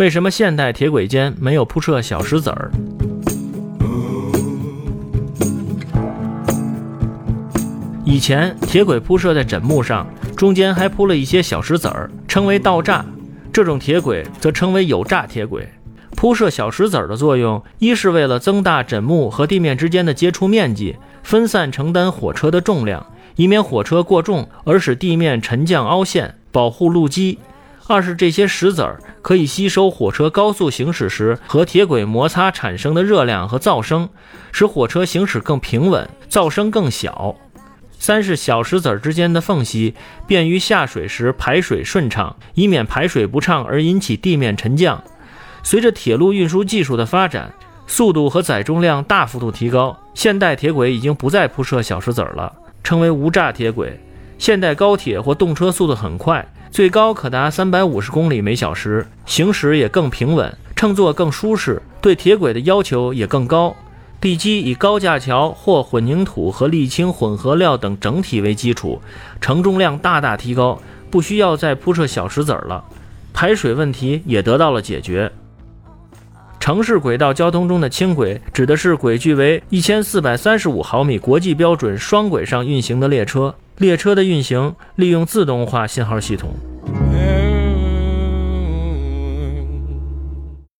为什么现代铁轨间没有铺设小石子儿？以前铁轨铺设在枕木上，中间还铺了一些小石子儿，称为道栅。这种铁轨则称为有栅铁轨。铺设小石子儿的作用，一是为了增大枕木和地面之间的接触面积，分散承担火车的重量，以免火车过重而使地面沉降凹陷，保护路基；二是这些石子儿可以吸收火车高速行驶时和铁轨摩擦产生的热量和噪声，使火车行驶更平稳，噪声更小。三是小石子儿之间的缝隙，便于下水时排水顺畅，以免排水不畅而引起地面沉降。随着铁路运输技术的发展，速度和载重量大幅度提高，现代铁轨已经不再铺设小石子儿了，称为无栅铁轨。现代高铁或动车速度很快，最高可达三百五十公里每小时，行驶也更平稳，乘坐更舒适，对铁轨的要求也更高。地基以高架桥或混凝土和沥青混合料等整体为基础，承重量大大提高，不需要再铺设小石子儿了。排水问题也得到了解决。城市轨道交通中的轻轨，指的是轨距为一千四百三十五毫米国际标准双轨上运行的列车。列车的运行利用自动化信号系统。